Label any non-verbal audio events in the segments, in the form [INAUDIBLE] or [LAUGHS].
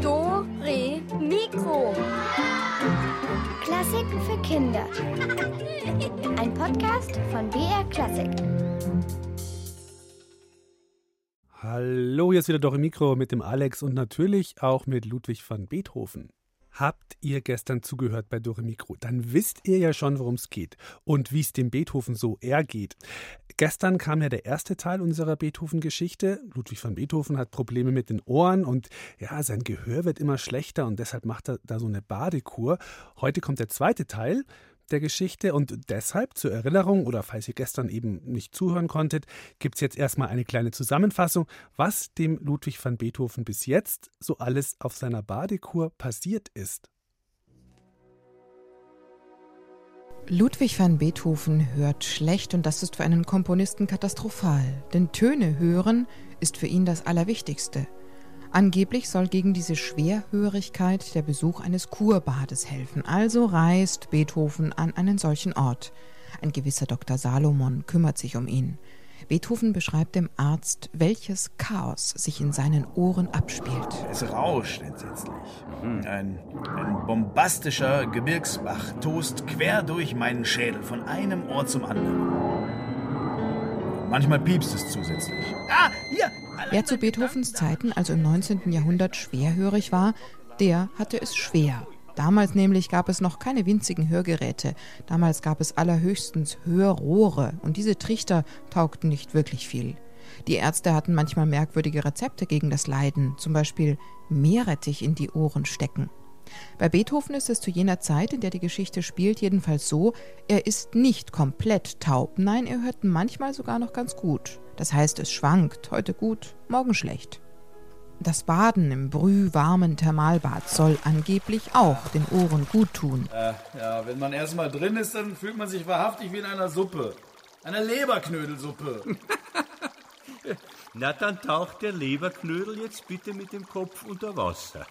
Do, Re, Mikro. Klassiken für Kinder. Ein Podcast von BR Klassik. Hallo, hier ist wieder Dore Mikro mit dem Alex und natürlich auch mit Ludwig van Beethoven. Habt ihr gestern zugehört bei Dore Mikro, dann wisst ihr ja schon, worum es geht und wie es dem Beethoven so ergeht. Gestern kam ja der erste Teil unserer Beethoven-Geschichte. Ludwig van Beethoven hat Probleme mit den Ohren und ja, sein Gehör wird immer schlechter und deshalb macht er da so eine Badekur. Heute kommt der zweite Teil der Geschichte und deshalb zur Erinnerung oder falls ihr gestern eben nicht zuhören konntet, gibt es jetzt erstmal eine kleine Zusammenfassung, was dem Ludwig van Beethoven bis jetzt so alles auf seiner Badekur passiert ist. Ludwig van Beethoven hört schlecht und das ist für einen Komponisten katastrophal, denn Töne hören ist für ihn das Allerwichtigste. Angeblich soll gegen diese Schwerhörigkeit der Besuch eines Kurbades helfen, also reist Beethoven an einen solchen Ort. Ein gewisser Dr. Salomon kümmert sich um ihn. Beethoven beschreibt dem Arzt, welches Chaos sich in seinen Ohren abspielt. Es rauscht entsetzlich. Ein, ein bombastischer Gebirgsbach tost quer durch meinen Schädel von einem Ohr zum anderen. Manchmal piepst es zusätzlich. Ah, hier! Wer zu Beethovens Zeiten, also im 19. Jahrhundert, schwerhörig war, der hatte es schwer. Damals nämlich gab es noch keine winzigen Hörgeräte. Damals gab es allerhöchstens Hörrohre und diese Trichter taugten nicht wirklich viel. Die Ärzte hatten manchmal merkwürdige Rezepte gegen das Leiden, zum Beispiel Meerrettich in die Ohren stecken. Bei Beethoven ist es zu jener Zeit, in der die Geschichte spielt, jedenfalls so, er ist nicht komplett taub, nein, er hört manchmal sogar noch ganz gut. Das heißt, es schwankt, heute gut, morgen schlecht. Das Baden im brühwarmen Thermalbad soll angeblich auch den Ohren gut tun. Äh, ja, wenn man erstmal drin ist, dann fühlt man sich wahrhaftig wie in einer Suppe. Einer Leberknödelsuppe. [LAUGHS] Na, dann taucht der Leberknödel jetzt bitte mit dem Kopf unter Wasser.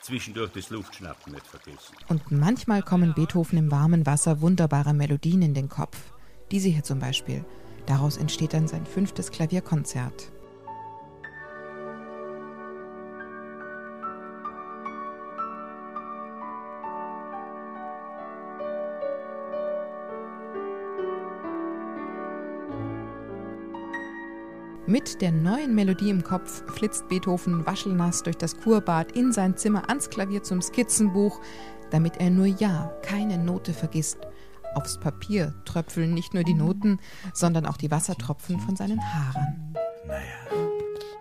Zwischendurch das Luftschnappen nicht vergessen. Und manchmal kommen Beethoven im warmen Wasser wunderbare Melodien in den Kopf. Diese hier zum Beispiel. Daraus entsteht dann sein fünftes Klavierkonzert. Mit der neuen Melodie im Kopf flitzt Beethoven waschelnass durch das Kurbad in sein Zimmer ans Klavier zum Skizzenbuch, damit er nur ja keine Note vergisst. Aufs Papier tröpfeln nicht nur die Noten, sondern auch die Wassertropfen von seinen Haaren. Naja,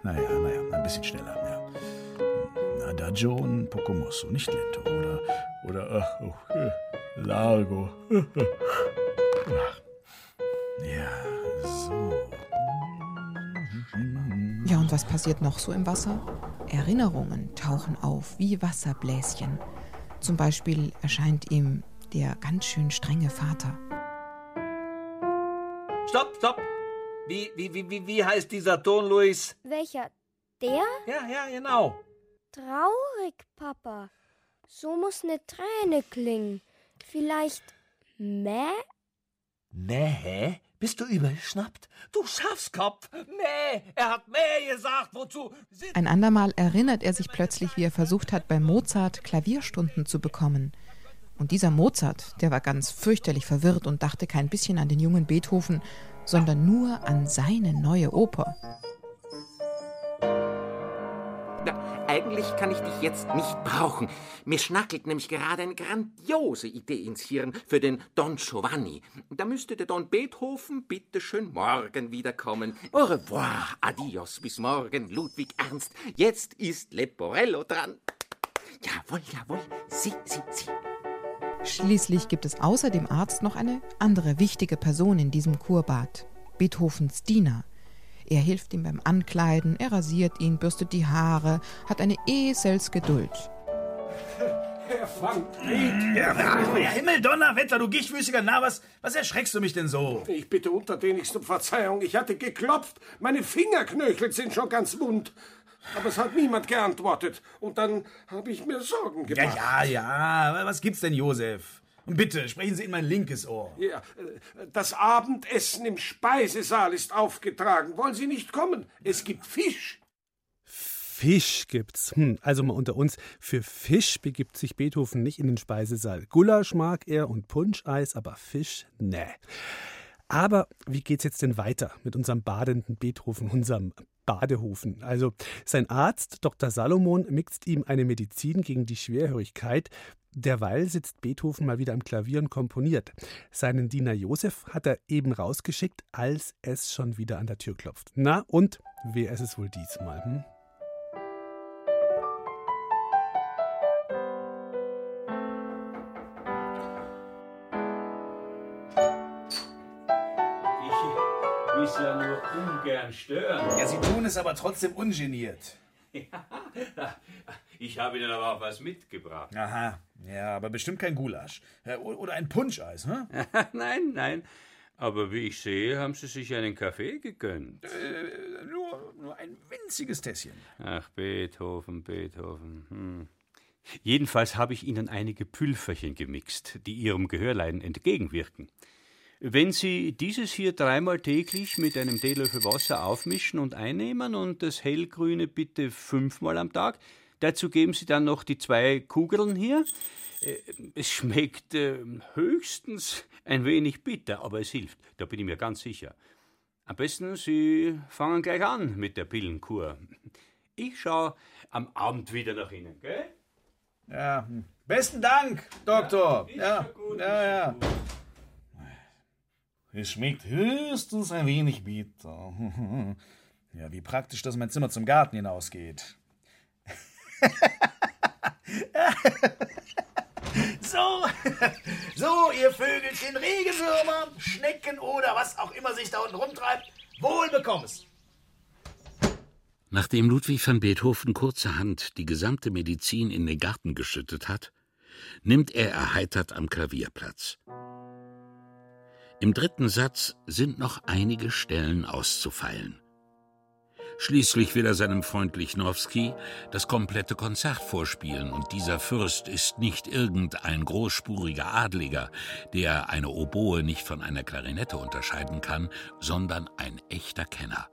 naja, naja, ein bisschen schneller. Ja. Adagio und poco mosso, nicht lento. Oder, oder, ach, oh, äh, largo. [LAUGHS] Ja, so. Und was passiert noch so im Wasser? Erinnerungen tauchen auf wie Wasserbläschen. Zum Beispiel erscheint ihm der ganz schön strenge Vater. Stopp, stopp! Wie, wie, wie, wie, wie heißt dieser Ton, Luis? Welcher? Der? Ja, ja, genau. Traurig, Papa. So muss eine Träne klingen. Vielleicht Mäh? Mäh? Bist du übergeschnappt? Du Schafskopf! Mäh! Er hat Mäh gesagt! Wozu? Sind Ein andermal erinnert er sich plötzlich, wie er versucht hat, bei Mozart Klavierstunden zu bekommen. Und dieser Mozart, der war ganz fürchterlich verwirrt und dachte kein bisschen an den jungen Beethoven, sondern nur an seine neue Oper. Eigentlich kann ich dich jetzt nicht brauchen. Mir schnackelt nämlich gerade eine grandiose Idee ins Hirn für den Don Giovanni. Da müsste der Don Beethoven bitteschön morgen wiederkommen. Au revoir, adios, bis morgen, Ludwig Ernst. Jetzt ist Leporello dran. Jawohl, jawohl, sie, sie, sie. Schließlich gibt es außer dem Arzt noch eine andere wichtige Person in diesem Kurbad. Beethovens Diener. Er hilft ihm beim Ankleiden, er rasiert ihn, bürstet die Haare, hat eine Eselsgeduld. Herr Frank, Ja, ja, Himmel, Donnerwetter, du gichtwüßiger Na, was, was erschreckst du mich denn so? ich bitte untertänigst um Verzeihung. Ich hatte geklopft. Meine Fingerknöchel sind schon ganz wund. Aber es hat niemand geantwortet. Und dann habe ich mir Sorgen Ja, gemacht. ja, ja, was gibt's denn, Josef? Bitte, sprechen Sie in mein linkes Ohr. Ja, das Abendessen im Speisesaal ist aufgetragen. Wollen Sie nicht kommen? Es gibt Fisch. Fisch gibt's. Hm, also mal unter uns, für Fisch begibt sich Beethoven nicht in den Speisesaal. Gulasch mag er und Punscheis, aber Fisch, ne. Aber wie geht's jetzt denn weiter mit unserem badenden Beethoven, unserem Badehofen? Also sein Arzt, Dr. Salomon, mixt ihm eine Medizin gegen die Schwerhörigkeit. Derweil sitzt Beethoven mal wieder am Klavier und komponiert. Seinen Diener Josef hat er eben rausgeschickt, als es schon wieder an der Tür klopft. Na und wer ist es wohl diesmal? Hm? Ja nur ungern stören. Ja, Sie tun es aber trotzdem ungeniert. [LAUGHS] Ich habe Ihnen aber auch was mitgebracht. Aha, ja, aber bestimmt kein Gulasch. Äh, Oder ein Punscheis, hm? [LAUGHS] nein, nein. Aber wie ich sehe, haben Sie sich einen Kaffee gegönnt. Äh, Nur, nur ein winziges Tässchen. Ach, Beethoven, Beethoven. Hm. Jedenfalls habe ich Ihnen einige Pülferchen gemixt, die Ihrem Gehörleiden entgegenwirken. Wenn Sie dieses hier dreimal täglich mit einem Teelöffel Wasser aufmischen und einnehmen und das hellgrüne bitte fünfmal am Tag, dazu geben Sie dann noch die zwei Kugeln hier. Äh, Es schmeckt äh, höchstens ein wenig bitter, aber es hilft, da bin ich mir ganz sicher. Am besten, Sie fangen gleich an mit der Pillenkur. Ich schaue am Abend wieder nach Ihnen, gell? Ja, hm. besten Dank, Doktor. Ja, ja, ja. Es schmeckt höchstens ein wenig bitter. [LAUGHS] Ja, wie praktisch, dass mein Zimmer zum Garten hinausgeht. [LAUGHS] so, [LAUGHS] so, ihr Vögelchen, Regenwürmer, Schnecken oder was auch immer sich da unten rumtreibt, wohl bekomm's. Nachdem Ludwig van Beethoven kurzerhand die gesamte Medizin in den Garten geschüttet hat, nimmt er erheitert am Klavier Platz. Im dritten Satz sind noch einige Stellen auszufeilen. Schließlich will er seinem Freund Lichnowsky das komplette Konzert vorspielen, und dieser Fürst ist nicht irgendein großspuriger Adliger, der eine Oboe nicht von einer Klarinette unterscheiden kann, sondern ein echter Kenner.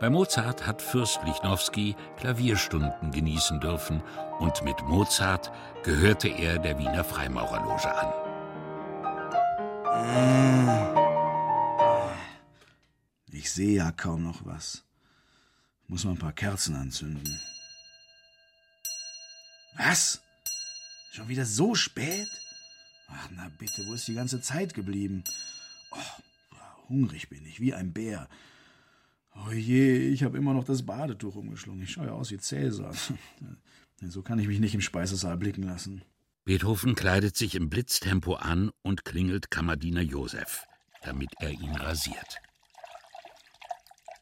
Bei Mozart hat Fürst Lichnowsky Klavierstunden genießen dürfen und mit Mozart gehörte er der Wiener Freimaurerloge an. Ich sehe ja kaum noch was. Muss mal ein paar Kerzen anzünden. Was? Schon wieder so spät? Ach, na bitte, wo ist die ganze Zeit geblieben? Oh, hungrig bin ich, wie ein Bär. Oh je, ich habe immer noch das Badetuch umgeschlungen. Ich schaue ja aus wie Cäsar. [LAUGHS] So kann ich mich nicht im Speisesaal blicken lassen. Beethoven kleidet sich im Blitztempo an und klingelt Kammerdiener Josef, damit er ihn rasiert.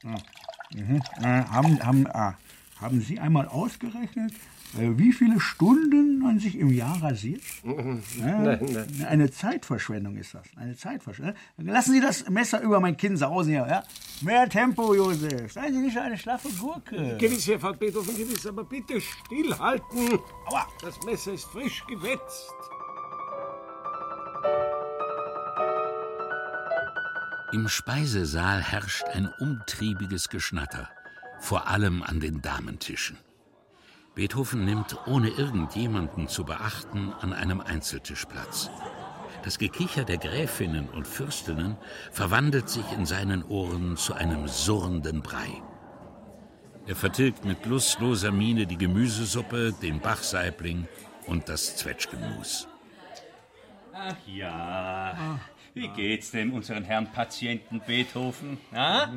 Mhm. Äh, haben, haben, äh, haben Sie einmal ausgerechnet, wie viele Stunden man sich im Jahr rasiert? [LAUGHS] Nein, nein. Eine Zeitverschwendung ist das. Eine Zeitverschwendung. Lassen Sie das Messer über mein Kinn sausen hier. Ja? Mehr Tempo, Josef. Seien Sie nicht eine schlaffe Gurke. Gewiss, Herr van Beethoven, gewiss, aber bitte stillhalten. Aua, das Messer ist frisch gewetzt. Im Speisesaal herrscht ein umtriebiges Geschnatter, vor allem an den Damentischen. Beethoven nimmt, ohne irgendjemanden zu beachten, an einem Einzeltisch Platz. Das Gekicher der Gräfinnen und Fürstinnen verwandelt sich in seinen Ohren zu einem surrenden Brei. Er vertilgt mit lustloser Miene die Gemüsesuppe, den Bachsaibling und das Zwetschgenmus. Ach ja, wie geht's dem unseren Herrn Patienten Beethoven? Na?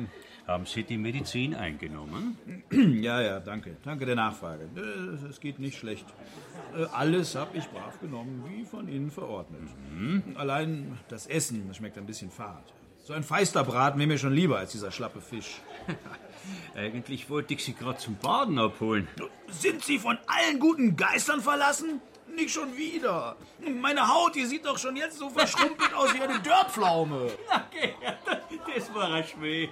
Haben Sie die Medizin eingenommen? [CLEARS THROAT] Ja, ja, danke. Danke der Nachfrage. Äh, Es geht nicht schlecht. Äh, Alles habe ich brav genommen, wie von Ihnen verordnet. Allein das Essen das schmeckt ein bisschen fad. So ein feister Braten wäre mir schon lieber als dieser schlappe Fisch. [LAUGHS] Eigentlich wollte ich Sie gerade zum Baden abholen. Sind Sie von allen guten Geistern verlassen? Nicht schon wieder. Meine Haut, die sieht doch schon jetzt so verschrumpelt aus wie eine Dörrpflaume. Okay, [LAUGHS] das war ein Schmäh.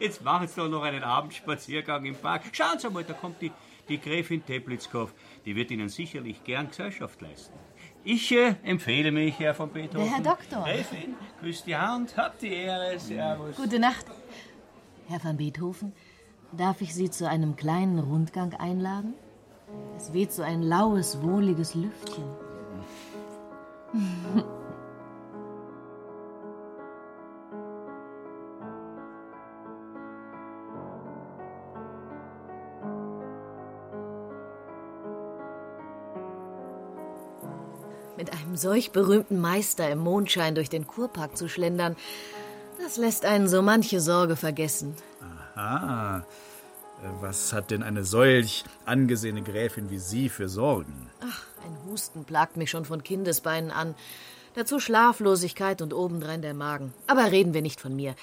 Jetzt machen Sie doch noch einen Abendspaziergang im Park. Schauen Sie mal, da kommt die, die Gräfin Teplitzkow. Die wird Ihnen sicherlich gern Gesellschaft leisten. Ich äh, empfehle mich, Herr von Beethoven. Der Herr Doktor. Gräfin, küsst die Hand, habt die Ehre, Servus. Gute Nacht. Herr van Beethoven, darf ich Sie zu einem kleinen Rundgang einladen? Es weht so ein laues, wohliges Lüftchen. Mit einem solch berühmten Meister im Mondschein durch den Kurpark zu schlendern, das lässt einen so manche Sorge vergessen. Ah, was hat denn eine solch angesehene Gräfin wie Sie für Sorgen? Ach, ein Husten plagt mich schon von Kindesbeinen an. Dazu Schlaflosigkeit und obendrein der Magen. Aber reden wir nicht von mir.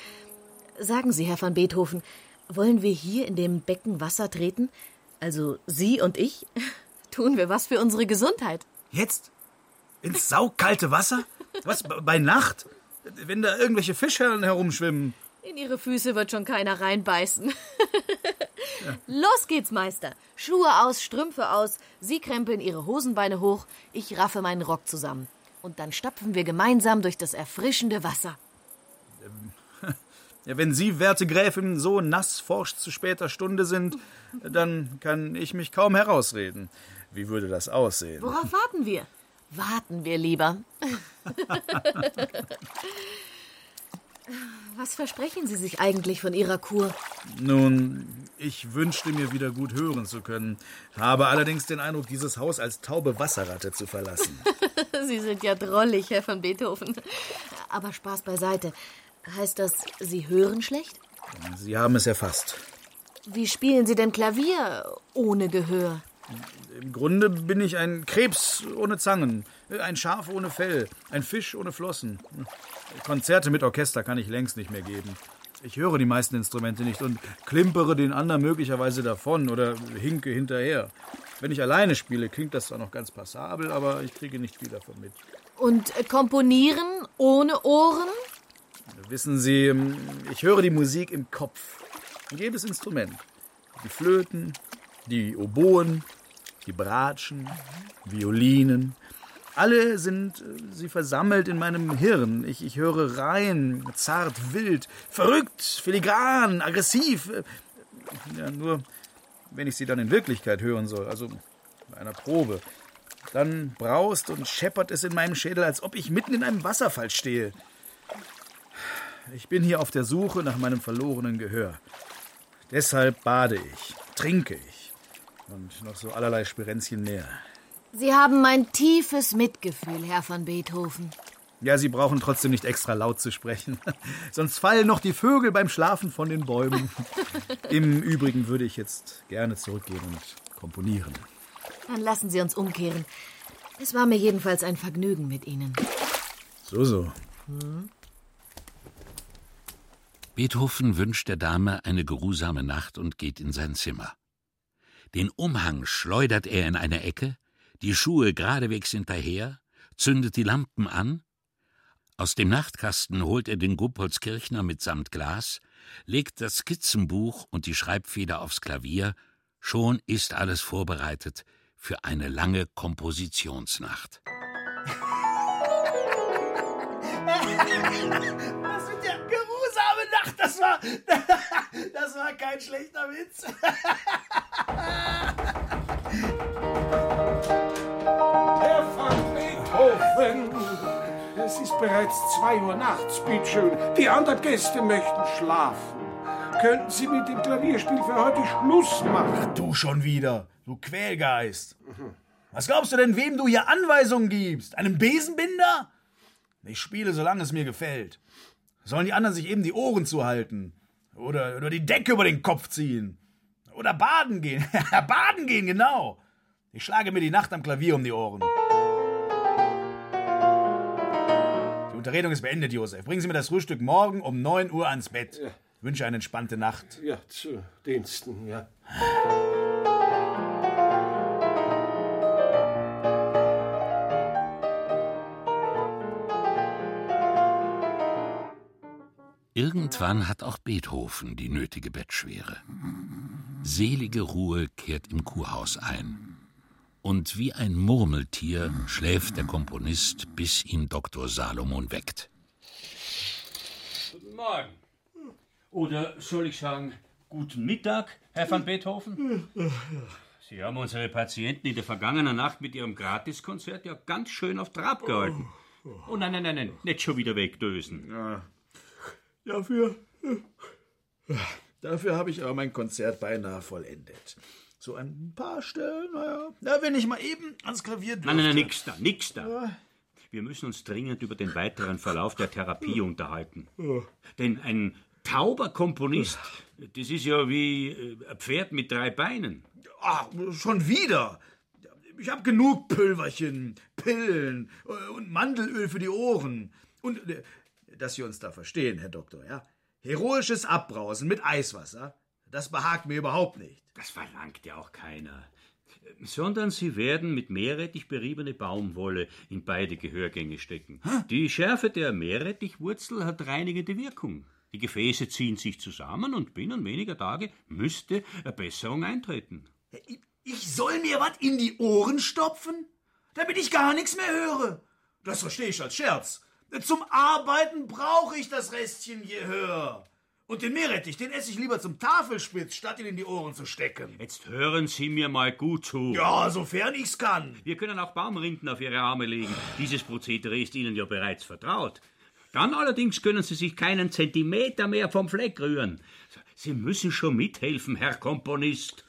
Sagen Sie, Herr van Beethoven, wollen wir hier in dem Becken Wasser treten? Also Sie und ich? [LAUGHS] Tun wir was für unsere Gesundheit. Jetzt? Ins saukalte Wasser? Was, bei Nacht? Wenn da irgendwelche Fischherren herumschwimmen? In Ihre Füße wird schon keiner reinbeißen. [LAUGHS] Los geht's, Meister. Schuhe aus, Strümpfe aus. Sie krempeln Ihre Hosenbeine hoch, ich raffe meinen Rock zusammen. Und dann stapfen wir gemeinsam durch das erfrischende Wasser. [LAUGHS] Ja, wenn Sie, werte Gräfin, so nass forscht zu später Stunde sind, dann kann ich mich kaum herausreden. Wie würde das aussehen? Worauf warten wir? Warten wir lieber. [LAUGHS] Was versprechen Sie sich eigentlich von Ihrer Kur? Nun, ich wünschte mir wieder gut hören zu können, habe allerdings den Eindruck, dieses Haus als taube Wasserratte zu verlassen. [LAUGHS] Sie sind ja drollig, Herr von Beethoven. Aber Spaß beiseite. Heißt das, Sie hören schlecht? Sie haben es erfasst. Wie spielen Sie denn Klavier ohne Gehör? Im Grunde bin ich ein Krebs ohne Zangen, ein Schaf ohne Fell, ein Fisch ohne Flossen. Konzerte mit Orchester kann ich längst nicht mehr geben. Ich höre die meisten Instrumente nicht und klimpere den anderen möglicherweise davon oder hinke hinterher. Wenn ich alleine spiele, klingt das zwar noch ganz passabel, aber ich kriege nicht viel davon mit. Und äh, komponieren ohne Ohren? Wissen Sie, ähm, ich höre die Musik im Kopf. Jedes Instrument. Die Flöten, die Oboen, die Bratschen, Violinen. Alle sind äh, sie versammelt in meinem Hirn. Ich, ich höre rein, zart, wild, verrückt, filigran, aggressiv. Äh, Ja, nur wenn ich sie dann in Wirklichkeit hören soll, also bei einer Probe, dann braust und scheppert es in meinem Schädel, als ob ich mitten in einem Wasserfall stehe. Ich bin hier auf der Suche nach meinem verlorenen Gehör. Deshalb bade ich, trinke ich und noch so allerlei Spirenzchen mehr. Sie haben mein tiefes Mitgefühl, Herr von Beethoven. Ja, Sie brauchen trotzdem nicht extra laut zu sprechen. [LAUGHS] Sonst fallen noch die Vögel beim Schlafen von den Bäumen. [LAUGHS] Im Übrigen würde ich jetzt gerne zurückgehen und komponieren. Dann lassen Sie uns umkehren. Es war mir jedenfalls ein Vergnügen mit Ihnen. So, so. Beethoven wünscht der Dame eine geruhsame Nacht und geht in sein Zimmer. Den Umhang schleudert er in eine Ecke, die Schuhe geradewegs hinterher, zündet die Lampen an. Aus dem Nachtkasten holt er den Gopolskirchner mitsamt Glas, legt das Skizzenbuch und die Schreibfeder aufs Klavier, schon ist alles vorbereitet für eine lange Kompositionsnacht. Das mit der geruhsame Nacht, das war. [LAUGHS] Das war kein schlechter Witz. [LAUGHS] Herr van Beethoven, es ist bereits zwei Uhr nachts, bitteschön. Die anderen Gäste möchten schlafen. Könnten Sie mit dem Klavierspiel für heute Schluss machen? Du schon wieder, du Quälgeist. Was glaubst du denn, wem du hier Anweisungen gibst? Einem Besenbinder? Ich spiele, solange es mir gefällt. Sollen die anderen sich eben die Ohren zuhalten? Oder, oder die Decke über den Kopf ziehen? Oder baden gehen? [LAUGHS] baden gehen, genau. Ich schlage mir die Nacht am Klavier um die Ohren. Die Unterredung ist beendet, Josef. Bringen Sie mir das Frühstück morgen um 9 Uhr ans Bett. Ich wünsche eine entspannte Nacht. Ja, zu Diensten, ja. Irgendwann hat auch Beethoven die nötige Bettschwere. Selige Ruhe kehrt im Kurhaus ein. Und wie ein Murmeltier schläft der Komponist, bis ihn Dr. Salomon weckt. Guten Morgen. Oder soll ich sagen, guten Mittag, Herr van Beethoven? Sie haben unsere Patienten in der vergangenen Nacht mit Ihrem Gratiskonzert ja ganz schön auf Trab gehalten. Oh nein, nein, nein, nein, nicht schon wieder wegdösen. Ja, dafür. Dafür habe ich aber mein Konzert beinahe vollendet. So ein paar Stellen, naja. Na, wenn ich mal eben ans Klavier dürfte. Nein, nein, nein, nix da, nix da. Wir müssen uns dringend über den weiteren Verlauf der Therapie unterhalten. Denn ein tauber Komponist, das ist ja wie äh, ein Pferd mit drei Beinen. Ach, schon wieder. Ich habe genug Pülverchen, Pillen äh, und Mandelöl für die Ohren. Und, äh, dass Sie uns da verstehen, Herr Doktor, ja? Heroisches Abbrausen mit Eiswasser, das behagt mir überhaupt nicht. Das verlangt ja auch keiner. Sondern sie werden mit Meerrettich beriebene Baumwolle in beide Gehörgänge stecken. Die Schärfe der Meerrettichwurzel hat reinigende Wirkung. Die Gefäße ziehen sich zusammen und binnen weniger Tage müsste eine Besserung eintreten. Ich soll mir was in die Ohren stopfen, damit ich gar nichts mehr höre. Das verstehe ich als Scherz. Zum Arbeiten brauche ich das Restchen Gehör. Und den Meerrettich, den esse ich lieber zum Tafelspitz, statt ihn in die Ohren zu stecken. Jetzt hören Sie mir mal gut zu. Ja, sofern ich's kann. Wir können auch Baumrinden auf Ihre Arme legen. Dieses Prozedere ist Ihnen ja bereits vertraut. Dann allerdings können Sie sich keinen Zentimeter mehr vom Fleck rühren. Sie müssen schon mithelfen, Herr Komponist.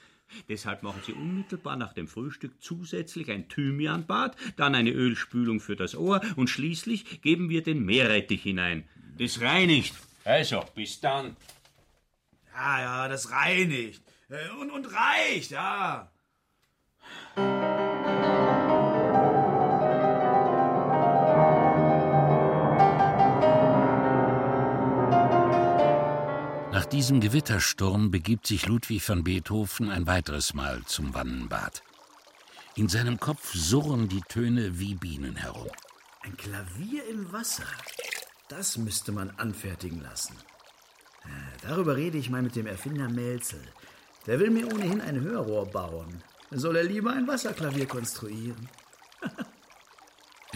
Deshalb machen Sie unmittelbar nach dem Frühstück zusätzlich ein Thymianbad, dann eine Ölspülung für das Ohr und schließlich geben wir den Meerrettich hinein. Das reinigt. Also, bis dann. Ja, ja, das reinigt. Äh, Und, und reicht, ja. Nach diesem Gewittersturm begibt sich Ludwig van Beethoven ein weiteres Mal zum Wannenbad. In seinem Kopf surren die Töne wie Bienen herum. Ein Klavier im Wasser. Das müsste man anfertigen lassen. Äh, Darüber rede ich mal mit dem Erfinder Melzel. Der will mir ohnehin ein Hörrohr bauen. Soll er lieber ein Wasserklavier konstruieren? [LAUGHS]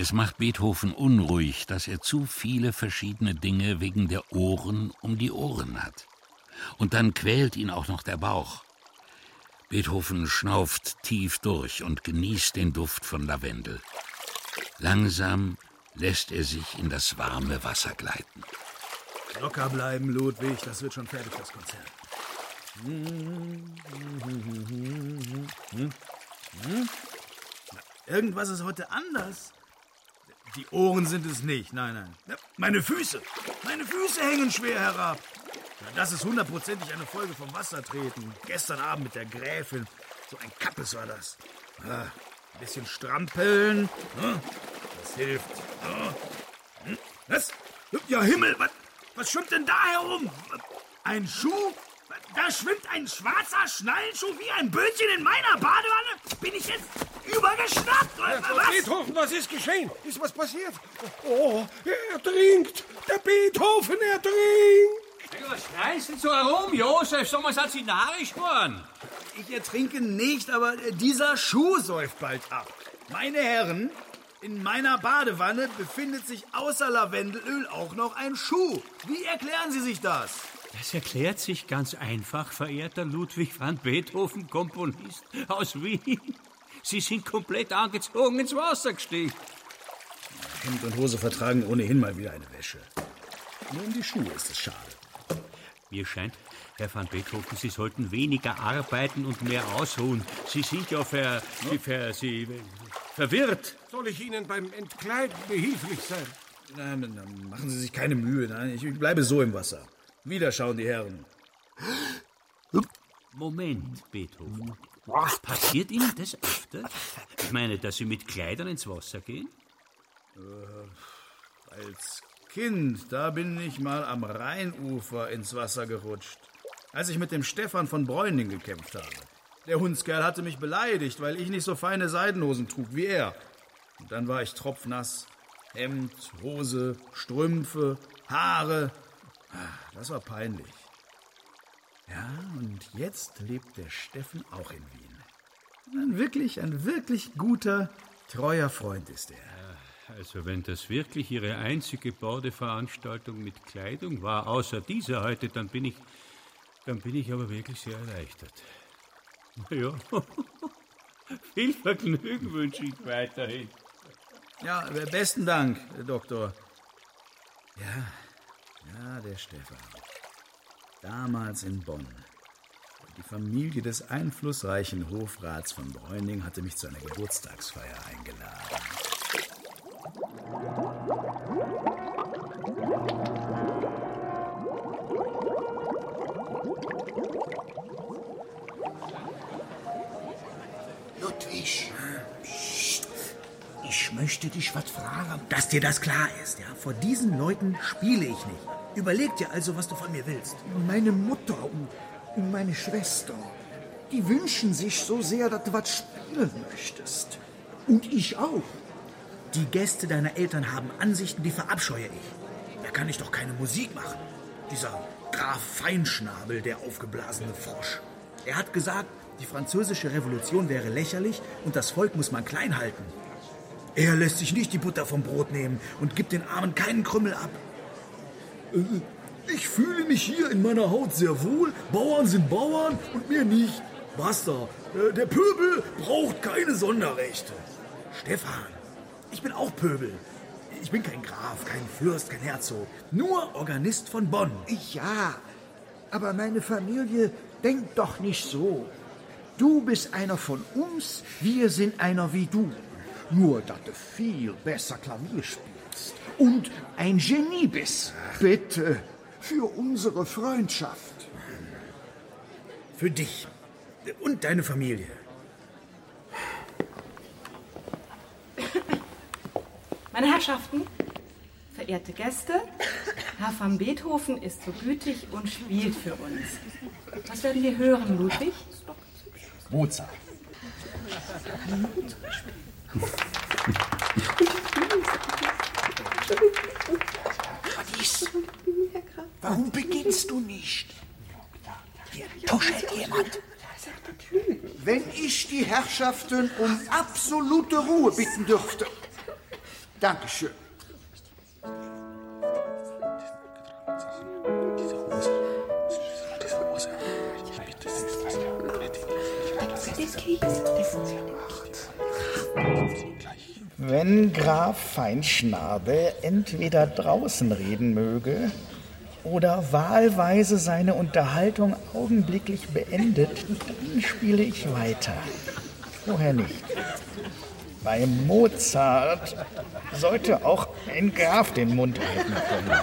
Es macht Beethoven unruhig, dass er zu viele verschiedene Dinge wegen der Ohren um die Ohren hat. Und dann quält ihn auch noch der Bauch. Beethoven schnauft tief durch und genießt den Duft von Lavendel. Langsam lässt er sich in das warme Wasser gleiten. Locker bleiben, Ludwig. Das wird schon fertig, das Konzert. Irgendwas ist heute anders. Die Ohren sind es nicht, nein, nein. Meine Füße, meine Füße hängen schwer herab. Das ist hundertprozentig eine Folge vom Wassertreten. Gestern Abend mit der Gräfin. So ein Kappes war das. Ja, ein bisschen strampeln. Hilft. Was? Ja, Himmel, was, was schwimmt denn da herum? Ein Schuh? Da schwimmt ein schwarzer Schnallenschuh wie ein Bötchen in meiner Badewanne? Bin ich jetzt übergeschnappt? oder was? Beethoven, was ist geschehen? Ist was passiert? Oh, er trinkt. Der Beethoven, er trinkt. Was schreist du so herum, Josef? Sollen wir satzinarisch geworden? Ich ertrinke nicht, aber dieser Schuh säuft bald ab. Meine Herren, in meiner Badewanne befindet sich außer Lavendelöl auch noch ein Schuh. Wie erklären Sie sich das? Das erklärt sich ganz einfach, verehrter Ludwig van Beethoven, Komponist aus Wien. Sie sind komplett angezogen ins Wasser gestiegen. Hemd und Hose vertragen ohnehin mal wieder eine Wäsche. Nur um die Schuhe ist es schade. Mir scheint, Herr van Beethoven, Sie sollten weniger arbeiten und mehr ausruhen. Sie sind ja ver, Sie, ver, Sie, verwirrt. Soll ich Ihnen beim Entkleiden behilflich sein? Nein, nein, nein, machen Sie sich keine Mühe. Nein, ich bleibe so im Wasser. Wieder schauen die Herren. Moment, Beethoven. Passiert Ihnen das öfter? Ich meine, dass Sie mit Kleidern ins Wasser gehen? Äh, als Kind, da bin ich mal am Rheinufer ins Wasser gerutscht. Als ich mit dem Stefan von Bräuning gekämpft habe. Der Hundskerl hatte mich beleidigt, weil ich nicht so feine Seidenhosen trug wie er. Und dann war ich tropfnass. Hemd, Hose, Strümpfe, Haare. Ah, Das war peinlich. Ja, und jetzt lebt der Steffen auch in Wien. ein wirklich, ein wirklich guter, treuer Freund ist er. Also wenn das wirklich Ihre einzige Bordeveranstaltung mit Kleidung war, außer dieser heute, dann bin ich, dann bin ich aber wirklich sehr erleichtert. Ja, [LAUGHS] viel Vergnügen wünsche ich weiterhin. Ja, besten Dank, Doktor. Ja, ja, der Stefan. Damals in Bonn. Die Familie des einflussreichen Hofrats von Bräuning hatte mich zu einer Geburtstagsfeier eingeladen. Möchte dich was fragen. Dass dir das klar ist, ja? Vor diesen Leuten spiele ich nicht. Überleg dir also, was du von mir willst. Meine Mutter und, und meine Schwester, die wünschen sich so sehr, dass du was spielen möchtest. Und ich auch. Die Gäste deiner Eltern haben Ansichten, die verabscheue ich. Da kann ich doch keine Musik machen. Dieser Graf Feinschnabel, der aufgeblasene Frosch. Er hat gesagt, die französische Revolution wäre lächerlich und das Volk muss man klein halten. Er lässt sich nicht die Butter vom Brot nehmen und gibt den Armen keinen Krümmel ab. Äh, Ich fühle mich hier in meiner Haut sehr wohl. Bauern sind Bauern und mir nicht. Basta. Äh, Der Pöbel braucht keine Sonderrechte. Stefan, ich bin auch Pöbel. Ich bin kein Graf, kein Fürst, kein Herzog. Nur Organist von Bonn. Ja, aber meine Familie denkt doch nicht so. Du bist einer von uns, wir sind einer wie du. Nur, dass du viel besser Klavier spielst und ein Genie bist. Bitte, für unsere Freundschaft. Für dich und deine Familie. Meine Herrschaften, verehrte Gäste, Herr van Beethoven ist so gütig und spielt für uns. Was werden wir hören, Ludwig? Mozart. Alice, warum beginnst du nicht? Hier tuschelt jemand. Wenn ich die Herrschaften um absolute Ruhe bitten dürfte. Dankeschön. Wenn Graf Feinschnabel entweder draußen reden möge oder wahlweise seine Unterhaltung augenblicklich beendet, dann spiele ich weiter. Woher nicht? Bei Mozart sollte auch ein Graf den Mund halten können.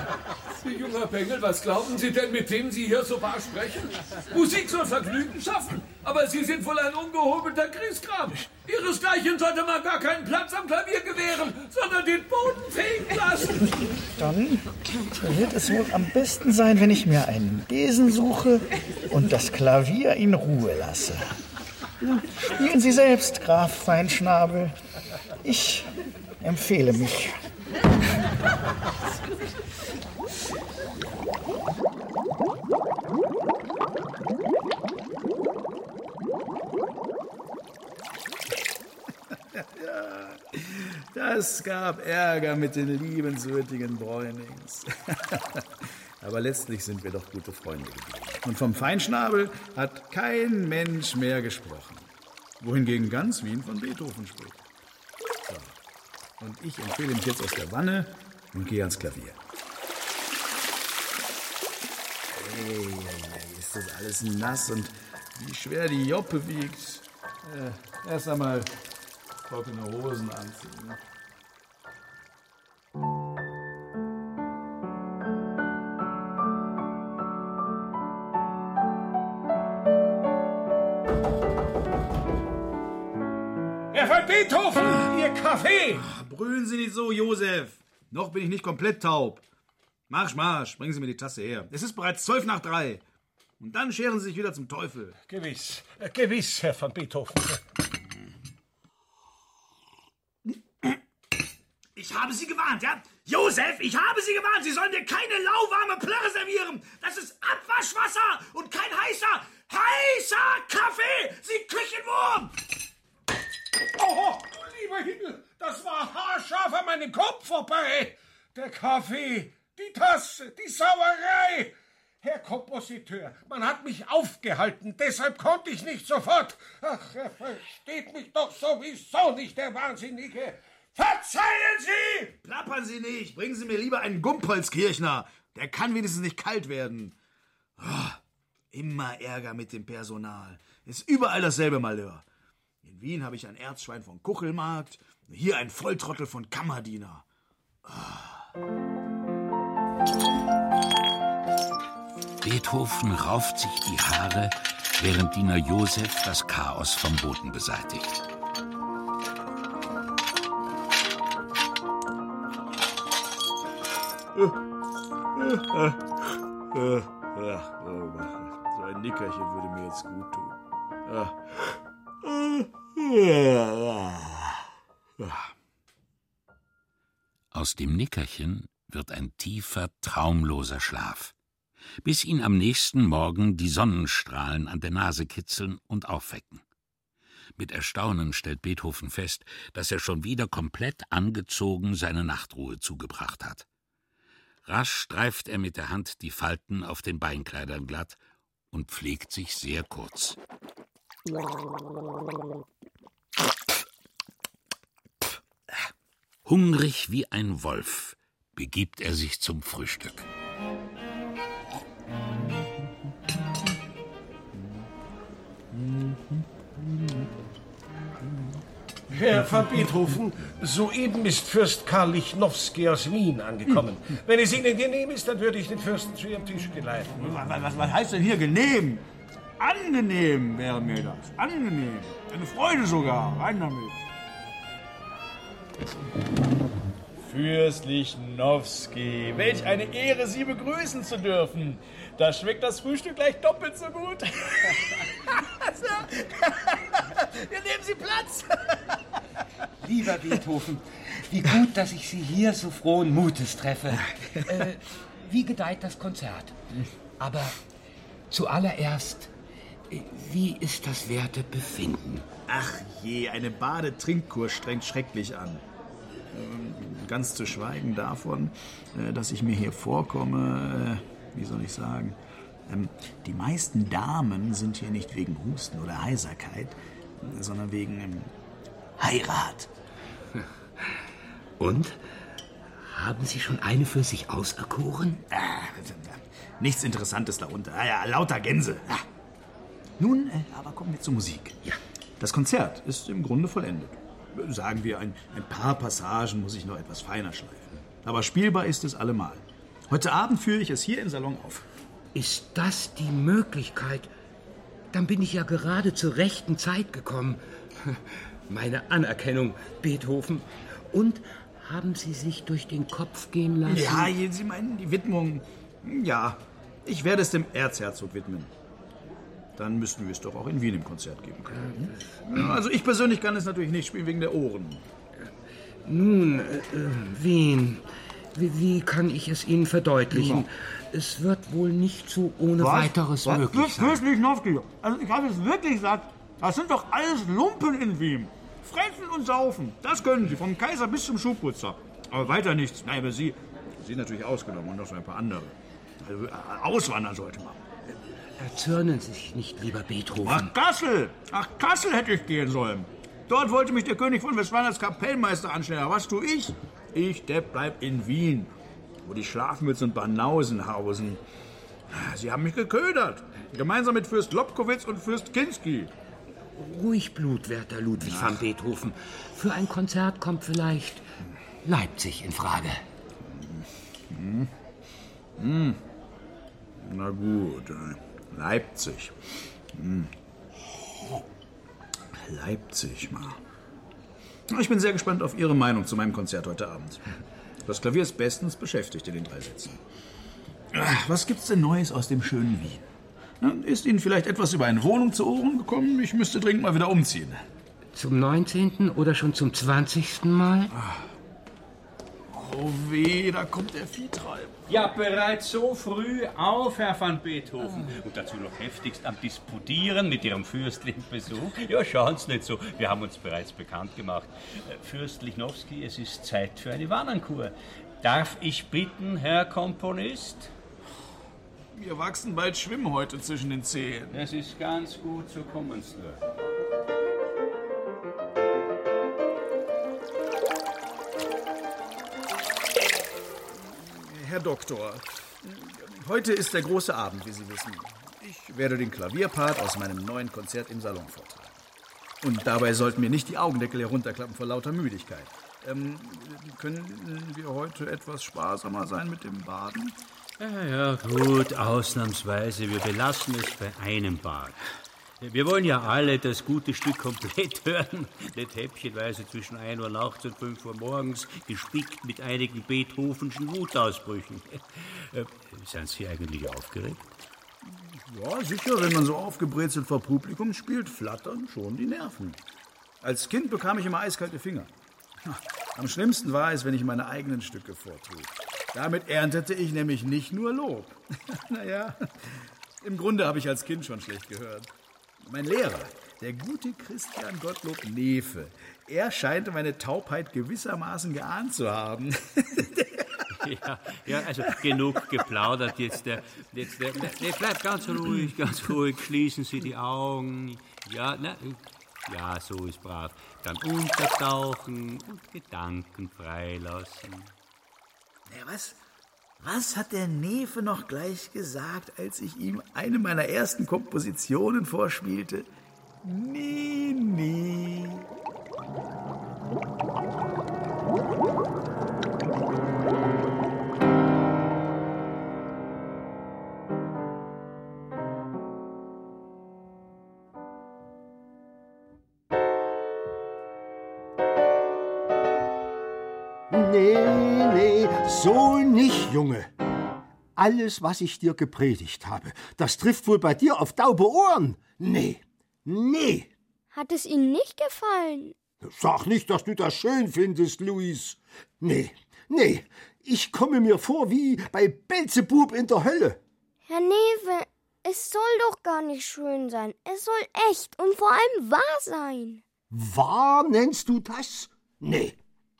Junger Bengel, was glauben Sie denn, mit wem Sie hier so wahr sprechen? Musik soll Vergnügen schaffen, aber Sie sind wohl ein ungehobelter Griesgram. Ihresgleichen sollte man gar keinen Platz am Klavier gewähren, sondern den Boden fegen lassen. Dann wird es wohl am besten sein, wenn ich mir einen Besen suche und das Klavier in Ruhe lasse. Spielen Sie selbst, Graf Feinschnabel. Ich empfehle mich. Das gab Ärger mit den liebenswürdigen Bräunings. [LAUGHS] Aber letztlich sind wir doch gute Freunde geblieben. Und vom Feinschnabel hat kein Mensch mehr gesprochen. Wohingegen ganz Wien von Beethoven spricht. So. Und ich empfehle mich jetzt aus der Wanne und gehe ans Klavier. Hey, ist das alles nass und wie schwer die Joppe wiegt. Äh, erst einmal trockene Hosen anziehen. Herr Kaffee! Brüllen Sie nicht so, Josef. Noch bin ich nicht komplett taub. Marsch, marsch, bringen Sie mir die Tasse her. Es ist bereits zwölf nach drei. Und dann scheren Sie sich wieder zum Teufel. Gewiss, äh, gewiss, Herr von Beethoven. Ich habe Sie gewarnt, ja? Josef, ich habe Sie gewarnt. Sie sollen mir keine lauwarme Plörre servieren. Das ist Abwaschwasser und kein heißer, heißer Kaffee. Sie Küchenwurm! Meinem Kopf vorbei. Der Kaffee, die Tasse, die Sauerei. Herr Kompositeur, man hat mich aufgehalten, deshalb konnte ich nicht sofort. Ach, er versteht mich doch sowieso nicht, der Wahnsinnige. Verzeihen Sie! Plappern Sie nicht! Bringen Sie mir lieber einen Gumpolskirchner. Der kann wenigstens nicht kalt werden. Oh, immer Ärger mit dem Personal. Ist überall dasselbe Malheur. In Wien habe ich ein Erzschwein von Kuchelmarkt, hier ein Volltrottel von Kammerdiener. Oh. Beethoven rauft sich die Haare, während Diener Josef das Chaos vom Boden beseitigt. So ein Nickerchen würde mir jetzt gut tun. Aus dem Nickerchen wird ein tiefer, traumloser Schlaf, bis ihn am nächsten Morgen die Sonnenstrahlen an der Nase kitzeln und aufwecken. Mit Erstaunen stellt Beethoven fest, dass er schon wieder komplett angezogen seine Nachtruhe zugebracht hat. Rasch streift er mit der Hand die Falten auf den Beinkleidern glatt und pflegt sich sehr kurz. Hungrig wie ein Wolf begibt er sich zum Frühstück. Herr van Beethoven, soeben ist Fürst Karl Lichnowsky aus Wien angekommen. Wenn es Ihnen genehm ist, dann würde ich den Fürsten zu Ihrem Tisch geleiten. Was, was, was heißt denn hier genehm? Angenehm wäre mir das. Angenehm. Eine Freude sogar. Rein damit. Fürst Lichnowsky, welch eine Ehre, Sie begrüßen zu dürfen. Da schmeckt das Frühstück gleich doppelt so gut. [LAUGHS] Hier nehmen Sie Platz. Lieber Beethoven, wie gut, dass ich Sie hier so frohen Mutes treffe. Äh, wie gedeiht das Konzert? Aber zuallererst, wie ist das werte Befinden? Ach je, eine Badetrinkkur strengt schrecklich an. Ähm, Ganz zu schweigen davon, äh, dass ich mir hier vorkomme, äh, wie soll ich sagen, ähm, die meisten Damen sind hier nicht wegen Husten oder Heiserkeit, sondern wegen ähm, Heirat. [LAUGHS] Und? Haben Sie schon eine für sich auserkoren? Ah, nichts Interessantes darunter. Ah ja, lauter Gänse. Ah. Nun, äh, aber kommen wir zur Musik. Ja. Das Konzert ist im Grunde vollendet. Sagen wir, ein, ein paar Passagen muss ich noch etwas feiner schleifen. Aber spielbar ist es allemal. Heute Abend führe ich es hier im Salon auf. Ist das die Möglichkeit? Dann bin ich ja gerade zur rechten Zeit gekommen. [LAUGHS] Meine Anerkennung, Beethoven. Und haben Sie sich durch den Kopf gehen lassen? Ja, Sie meinen die Widmung. Ja, ich werde es dem Erzherzog widmen. Dann müssten wir es doch auch in Wien im Konzert geben können. Also ich persönlich kann es natürlich nicht spielen wegen der Ohren. Nun, äh, Wien. Wie, wie kann ich es Ihnen verdeutlichen? Ja. Es wird wohl nicht so ohne Was? weiteres Was? möglich sein. Fürst Lichnowsky, also ich habe es wirklich gesagt, das sind doch alles Lumpen in Wien. Fressen und saufen, das können sie, vom Kaiser bis zum Schuhputzer. Aber weiter nichts. Nein, aber Sie, Sie natürlich ausgenommen und noch so ein paar andere. Also, äh, auswandern sollte man. Erzürnen Sie sich nicht, lieber Beethoven. Ach, Kassel! Ach, Kassel hätte ich gehen sollen. Dort wollte mich der König von Westfalen als Kapellmeister anstellen. Aber was tue ich? Ich, Depp, bleib in Wien, wo die Schlafmütze und Banausen hausen. Sie haben mich geködert. Gemeinsam mit Fürst Lobkowitz und Fürst Kinski. Ruhig Blut, werter Ludwig van Beethoven. Für ein Konzert kommt vielleicht Leipzig in Frage. Hm. Hm. Na gut, äh, Leipzig. Hm. Leipzig, mal. Ich bin sehr gespannt auf Ihre Meinung zu meinem Konzert heute Abend. Das Klavier ist bestens beschäftigt in den drei Sätzen. Ach, Was gibt's denn Neues aus dem schönen Wien? Ist Ihnen vielleicht etwas über eine Wohnung zu Ohren gekommen? Ich müsste dringend mal wieder umziehen. Zum 19. oder schon zum 20. Mal? Oh weh, da kommt der Viehtreib. Ja, bereits so früh auf, Herr van Beethoven. Und dazu noch heftigst am Disputieren mit Ihrem fürstlichen Besuch. Ja, schauen Sie nicht so. Wir haben uns bereits bekannt gemacht. Äh, Fürst Lichnowsky, es ist Zeit für eine Wannenkur. Darf ich bitten, Herr Komponist? Wir wachsen bald Schwimmhäute zwischen den Zehen. Das ist ganz gut, so kommen Sie nur. Herr Doktor, heute ist der große Abend, wie Sie wissen. Ich werde den Klavierpart aus meinem neuen Konzert im Salon vortragen. Und dabei sollten mir nicht die Augendeckel herunterklappen vor lauter Müdigkeit. Ähm, können wir heute etwas sparsamer sein mit dem Baden? Ja, ja, gut, ausnahmsweise. Wir belassen es bei einem Bad. Wir wollen ja alle das gute Stück komplett [LAUGHS] hören, nicht häppchenweise zwischen 1 Uhr nachts und 5 Uhr morgens, gespickt mit einigen Beethovenschen Wutausbrüchen. Äh, Sind Sie eigentlich aufgeregt? Ja, sicher, wenn man so aufgebrezelt vor Publikum spielt, flattern schon die Nerven. Als Kind bekam ich immer eiskalte Finger. Am schlimmsten war es, wenn ich meine eigenen Stücke vortrug. Damit erntete ich nämlich nicht nur Lob. [LAUGHS] naja, im Grunde habe ich als Kind schon schlecht gehört. Mein Lehrer, der gute Christian Gottlob Nefe, er scheint meine Taubheit gewissermaßen geahnt zu haben. [LAUGHS] Ja, ja, also genug geplaudert jetzt. Der, jetzt der, der, bleibt ganz ruhig, ganz ruhig. Schließen Sie die Augen. Ja, na, ja, so ist brav. Dann untertauchen und Gedanken freilassen. Ja, was? Was hat der Nefe noch gleich gesagt, als ich ihm eine meiner ersten Kompositionen vorspielte? Nee. Nee, Alles, was ich dir gepredigt habe, das trifft wohl bei dir auf taube Ohren. Nee, nee. Hat es Ihnen nicht gefallen? Sag nicht, dass du das schön findest, Luis. Nee, nee, ich komme mir vor wie bei Belzebub in der Hölle. Herr Newe, es soll doch gar nicht schön sein. Es soll echt und vor allem wahr sein. Wahr nennst du das? Nee,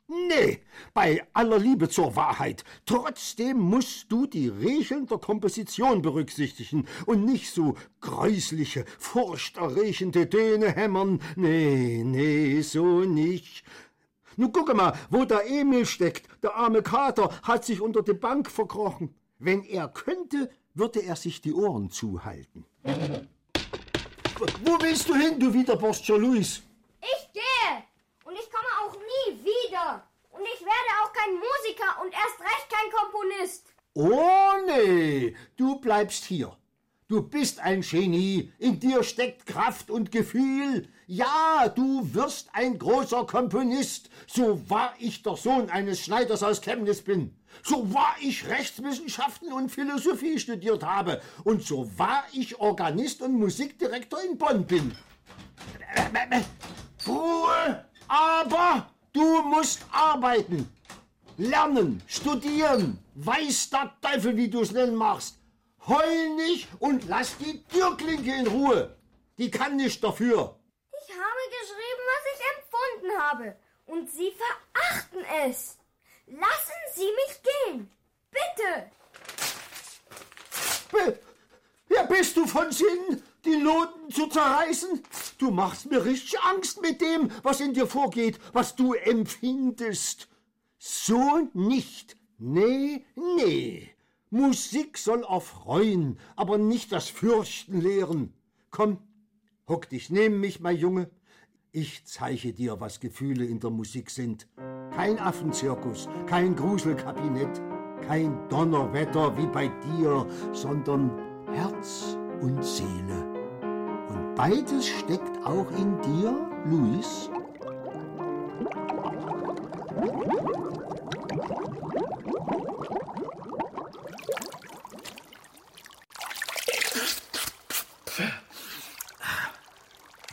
nee, bei aller Liebe zur Wahrheit. Trotzdem musst du die Regeln der Komposition berücksichtigen und nicht so gräusliche, furchterregende Töne hämmern. Nee, nee, so nicht. Nu gucke mal, wo der Emil steckt. Der arme Kater hat sich unter die Bank verkrochen. Wenn er könnte, würde er sich die Ohren zuhalten. [LAUGHS] Wo willst du hin, du Widerborscher Luis? Ich gehe und ich komme auch nie wieder. Und ich werde auch kein Musiker und erst recht kein Komponist. Oh nee, du bleibst hier. Du bist ein Genie, in dir steckt Kraft und Gefühl. Ja, du wirst ein großer Komponist, so wahr ich der Sohn eines Schneiders aus Chemnitz bin, so wahr ich Rechtswissenschaften und Philosophie studiert habe und so wahr ich Organist und Musikdirektor in Bonn bin. Ruhe! Aber du musst arbeiten, lernen, studieren, weiß der Teufel, wie du es nennen machst. Heul nicht und lass die Türklinke in Ruhe. Die kann nicht dafür. Ich habe geschrieben, was ich empfunden habe. Und Sie verachten es. Lassen Sie mich gehen. Bitte. Be ja, bist du von Sinn, die Noten zu zerreißen? Du machst mir richtig Angst mit dem, was in dir vorgeht, was du empfindest. So nicht. Nee, nee. Musik soll erfreuen, aber nicht das Fürchten lehren. Komm, hock dich neben mich, mein Junge. Ich zeige dir, was Gefühle in der Musik sind. Kein Affenzirkus, kein Gruselkabinett, kein Donnerwetter wie bei dir, sondern Herz und Seele. Beides steckt auch in dir, Luis.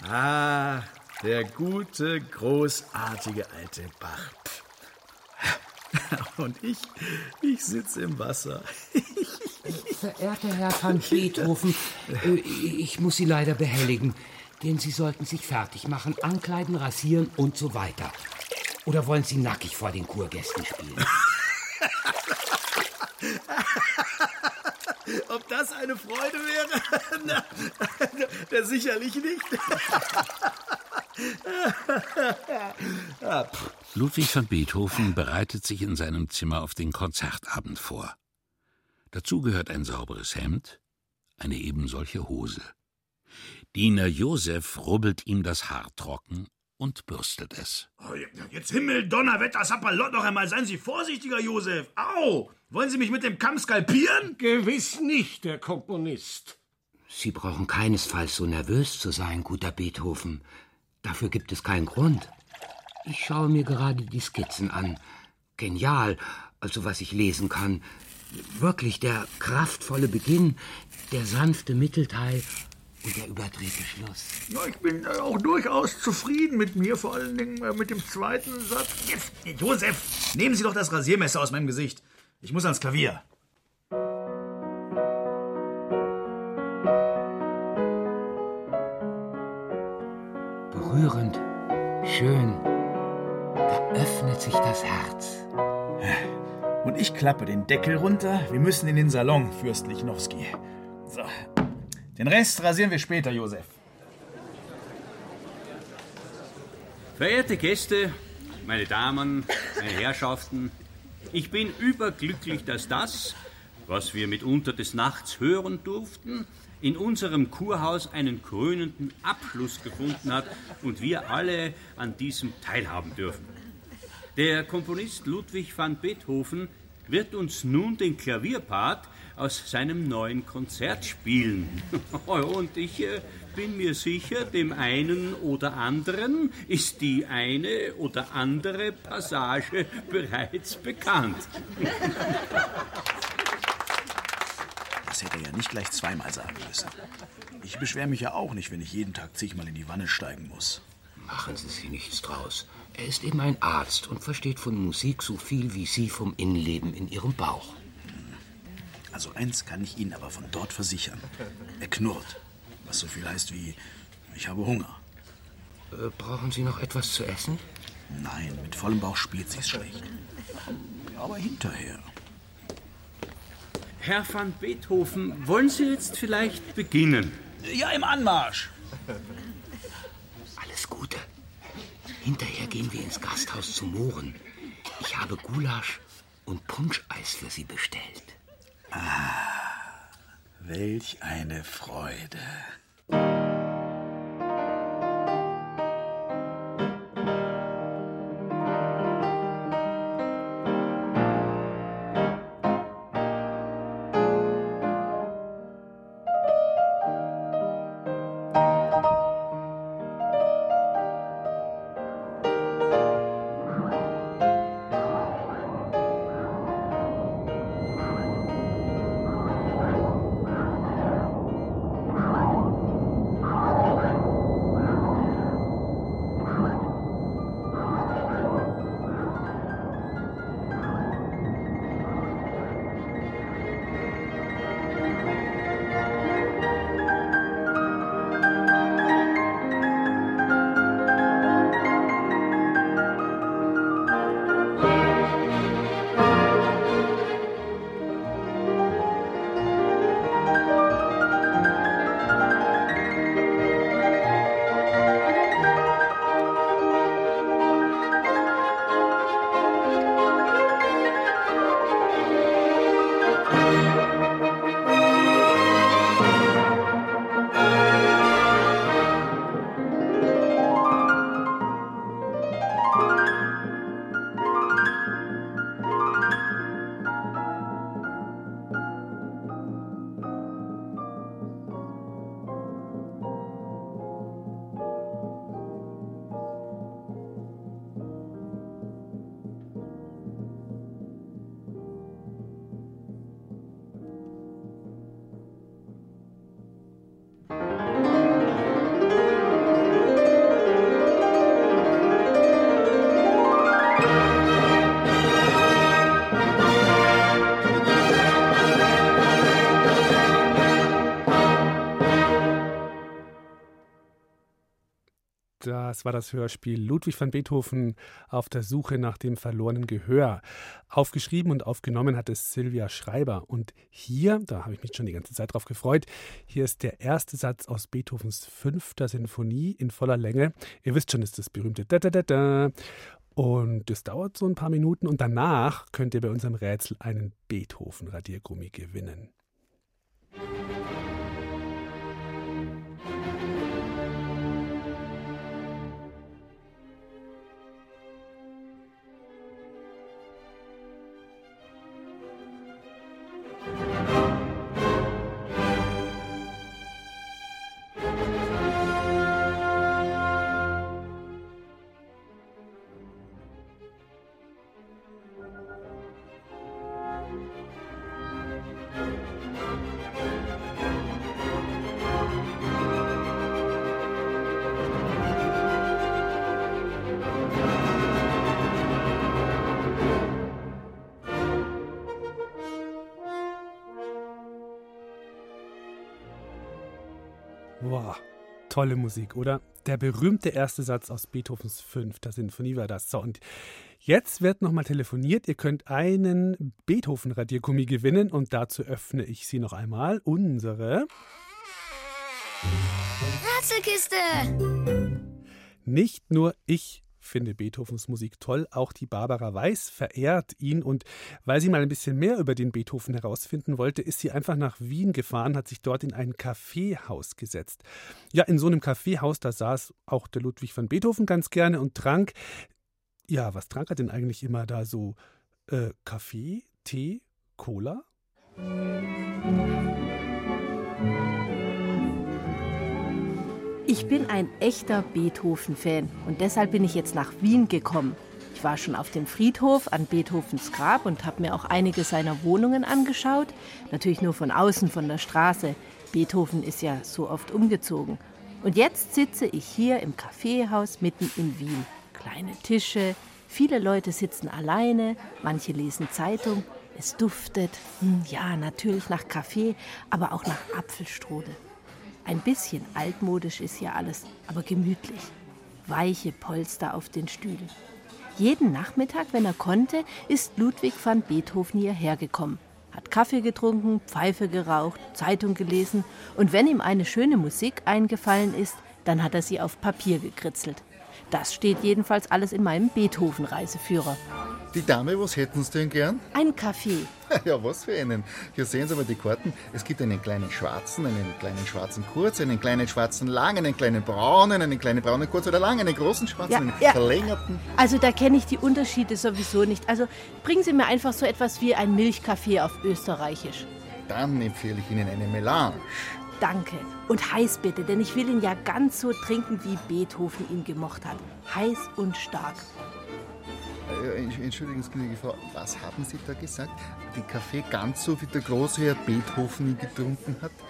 Ah, der gute, großartige alte Bach. [LAUGHS] Und ich, ich sitze im Wasser. [LAUGHS] Verehrter Herr van Beethoven, äh, ich muss Sie leider behelligen, denn Sie sollten sich fertig machen, ankleiden, rasieren und so weiter. Oder wollen Sie nackig vor den Kurgästen spielen? [LAUGHS] Ob das eine Freude wäre? [LAUGHS] Na, [LAUGHS] na, sicherlich nicht. Ah, Ludwig van Beethoven bereitet sich in seinem Zimmer auf den Konzertabend vor. Dazu gehört ein sauberes Hemd, eine ebensolche Hose. Diener Josef rubbelt ihm das Haar trocken und bürstet es. Oh, jetzt Himmel, Donnerwetter, Sapperlot, noch einmal. Seien Sie vorsichtiger, Josef. Au! Wollen Sie mich mit dem Kamm skalpieren? Gewiss nicht, der Komponist. Sie brauchen keinesfalls so nervös zu sein, guter Beethoven. Dafür gibt es keinen Grund. Ich schaue mir gerade die Skizzen an. Genial, also was ich lesen kann. Wirklich der kraftvolle Beginn, der sanfte Mittelteil und der überdrehte Schluss. Ja, ich bin äh, auch durchaus zufrieden mit mir, vor allen Dingen äh, mit dem zweiten Satz. Jetzt, Josef, nehmen Sie doch das Rasiermesser aus meinem Gesicht. Ich muss ans Klavier. Berührend, schön. Da öffnet sich das Herz. Und ich klappe den Deckel runter. Wir müssen in den Salon, Fürst Lichnowski. So. Den Rest rasieren wir später, Josef. Verehrte Gäste, meine Damen, meine Herrschaften, ich bin überglücklich, dass das, was wir mitunter des Nachts hören durften, in unserem Kurhaus einen krönenden Abschluss gefunden hat und wir alle an diesem teilhaben dürfen. Der Komponist Ludwig van Beethoven wird uns nun den Klavierpart aus seinem neuen Konzert spielen. [LAUGHS] Und ich äh, bin mir sicher, dem einen oder anderen ist die eine oder andere Passage [LAUGHS] bereits bekannt. Das hätte er ja nicht gleich zweimal sagen müssen. Ich beschwere mich ja auch nicht, wenn ich jeden Tag zigmal in die Wanne steigen muss. Machen Sie sich nichts draus. Er ist eben ein Arzt und versteht von Musik so viel wie Sie vom Innenleben in Ihrem Bauch. Also eins kann ich Ihnen aber von dort versichern. Er knurrt. Was so viel heißt wie, ich habe Hunger. Äh, brauchen Sie noch etwas zu essen? Nein, mit vollem Bauch spielt sich's schlecht. Aber hinterher. Herr van Beethoven, wollen Sie jetzt vielleicht beginnen? Ja, im Anmarsch. Alles Gute. Hinterher gehen wir ins Gasthaus zu Mohren. Ich habe Gulasch und Punscheis für Sie bestellt. Ah, welch eine Freude. Das war das Hörspiel Ludwig van Beethoven auf der Suche nach dem verlorenen Gehör. Aufgeschrieben und aufgenommen hat es Silvia Schreiber. Und hier, da habe ich mich schon die ganze Zeit drauf gefreut, hier ist der erste Satz aus Beethovens fünfter Sinfonie in voller Länge. Ihr wisst schon, ist das berühmte da da da da. Und es dauert so ein paar Minuten und danach könnt ihr bei unserem Rätsel einen Beethoven-Radiergummi gewinnen. Wow, tolle Musik, oder? Der berühmte erste Satz aus Beethovens fünfter Sinfonie war das. So, und jetzt wird nochmal telefoniert. Ihr könnt einen Beethoven-Radiergummi gewinnen und dazu öffne ich sie noch einmal. Unsere Rätselkiste! Nicht nur ich finde Beethovens Musik toll. Auch die Barbara Weiß verehrt ihn und weil sie mal ein bisschen mehr über den Beethoven herausfinden wollte, ist sie einfach nach Wien gefahren, hat sich dort in ein Kaffeehaus gesetzt. Ja, in so einem Kaffeehaus, da saß auch der Ludwig van Beethoven ganz gerne und trank. Ja, was trank er denn eigentlich immer da so? Äh, Kaffee, Tee, Cola? Ich bin ein echter Beethoven-Fan und deshalb bin ich jetzt nach Wien gekommen. Ich war schon auf dem Friedhof an Beethovens Grab und habe mir auch einige seiner Wohnungen angeschaut. Natürlich nur von außen, von der Straße. Beethoven ist ja so oft umgezogen. Und jetzt sitze ich hier im Kaffeehaus mitten in Wien. Kleine Tische, viele Leute sitzen alleine, manche lesen Zeitung. Es duftet, hm, ja, natürlich nach Kaffee, aber auch nach Apfelstrudel. Ein bisschen altmodisch ist hier alles, aber gemütlich. Weiche Polster auf den Stühlen. Jeden Nachmittag, wenn er konnte, ist Ludwig van Beethoven hierher gekommen, hat Kaffee getrunken, Pfeife geraucht, Zeitung gelesen und wenn ihm eine schöne Musik eingefallen ist, dann hat er sie auf Papier gekritzelt. Das steht jedenfalls alles in meinem Beethoven-Reiseführer. Die Dame, was hätten Sie denn gern? Ein Kaffee. [LAUGHS] Ja, was für einen. Hier sehen Sie aber die Karten. Es gibt einen kleinen schwarzen, einen kleinen schwarzen kurz, einen kleinen schwarzen lang, einen kleinen braunen, einen kleinen braunen kurz oder lang, einen großen schwarzen, Ja, einen ja. verlängerten. Also da kenne ich die Unterschiede sowieso nicht. Also bringen Sie mir einfach so etwas wie ein Milchkaffee auf Österreichisch. Dann empfehle ich Ihnen eine Melange. Danke. Und heiß bitte, denn ich will ihn ja ganz so trinken, wie Beethoven ihn gemocht hat. Heiß und stark. Äh, Entsch- Entschuldigen Sie, gnädige Frau, was haben Sie da gesagt? Den Kaffee ganz so wie der große Herr Beethoven ihn getrunken hat? [LAUGHS]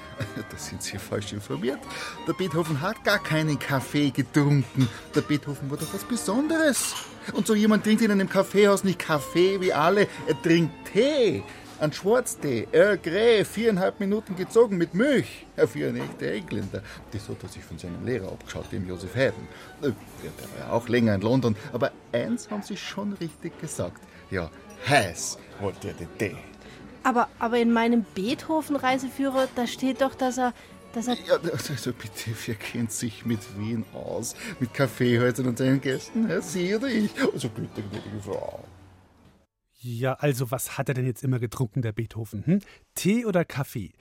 Da sind Sie falsch informiert. Der Beethoven hat gar keinen Kaffee getrunken. Der Beethoven war doch was Besonderes. Und so jemand trinkt in einem Kaffeehaus nicht Kaffee wie alle, er trinkt Tee. Ein Schwarztee, Earl Grey, viereinhalb Minuten gezogen mit Milch. Ja, für einen echten Engländer. Das hat er sich von seinem Lehrer abgeschaut, dem Joseph Haydn. Äh, Der war ja auch länger in London. Aber eins haben Sie schon richtig gesagt. Ja, heiß wollte er den Tee. Aber, aber in meinem Beethoven-Reiseführer, da steht doch, dass er, dass er... Ja, also bitte, wer kennt sich mit Wien aus? Mit Kaffeehäusern und seinen Gästen? Ja, Sie oder ich? Also bitte, gnädige Frau. Ja, also was hat er denn jetzt immer getrunken, der Beethoven? Hm? Tee oder Kaffee?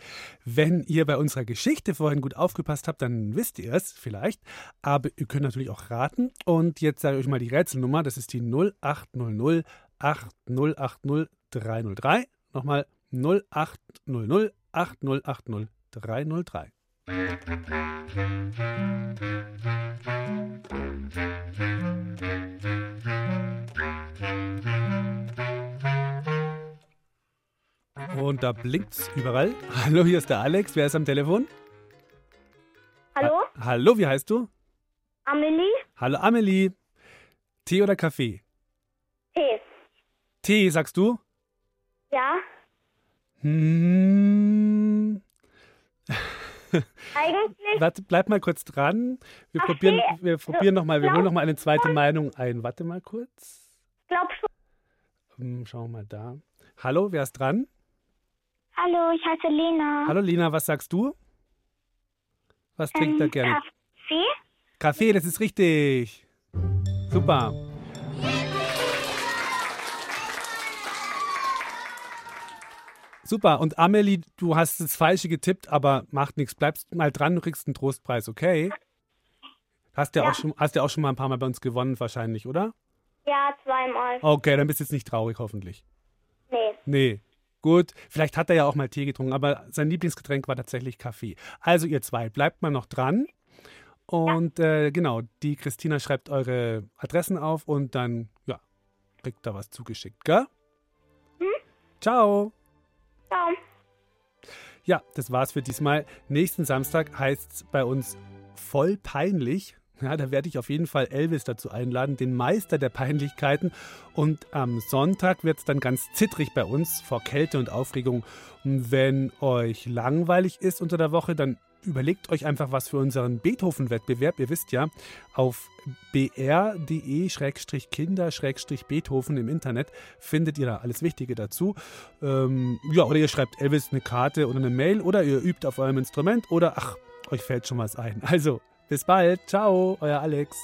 Wenn ihr bei unserer Geschichte vorhin gut aufgepasst habt, dann wisst ihr es vielleicht. Aber ihr könnt natürlich auch raten. Und jetzt sage ich euch mal die Rätselnummer. Das ist die 0800 8080 303. Nochmal 0800 8080 303. Und da blinkt's überall. Hallo, hier ist der Alex. Wer ist am Telefon? Hallo? Ha Hallo, wie heißt du? Amelie? Hallo, Amelie. Tee oder Kaffee? Tee. Tee, sagst du? Ja? Hm. [LAUGHS] Eigentlich. Warte, bleib mal kurz dran. Wir Ach, probieren, wir probieren noch mal, wir Glaub- holen noch mal eine zweite Meinung ein. Warte mal kurz. Glaub schon. Hm, Schauen wir mal da. Hallo, wer ist dran? Hallo, ich heiße Lena. Hallo Lina, was sagst du? Was trinkt er Ähm, gerne? Kaffee? Kaffee, das ist richtig. Super. Super. Und Amelie, du hast das Falsche getippt, aber macht nichts. Bleibst mal dran, du kriegst einen Trostpreis, okay? Hast ja, Ja. Auch schon, hast ja auch schon mal ein paar Mal bei uns gewonnen, wahrscheinlich, oder? Ja, zweimal. Okay, dann bist du jetzt nicht traurig, hoffentlich. Nee. Nee. Gut, vielleicht hat er ja auch mal Tee getrunken, aber sein Lieblingsgetränk war tatsächlich Kaffee. Also ihr zwei, bleibt mal noch dran. Und äh, genau, die Christina schreibt eure Adressen auf und dann, ja, kriegt da was zugeschickt, gell? Ciao. Ciao. Ja, das war's für diesmal. Nächsten Samstag heißt's bei uns voll peinlich. Ja, da werde ich auf jeden Fall Elvis dazu einladen, den Meister der Peinlichkeiten. Und am Sonntag wird's dann ganz zittrig bei uns vor Kälte und Aufregung. Wenn euch langweilig ist unter der Woche, dann überlegt euch einfach was für unseren Beethoven-Wettbewerb. Ihr wisst ja, auf br.de-kinder-beethoven im Internet findet ihr da alles Wichtige dazu. Ähm, ja, oder ihr schreibt Elvis eine Karte oder eine Mail oder ihr übt auf eurem Instrument oder ach, euch fällt schon was ein. Also, bis bald. Ciao, euer Alex.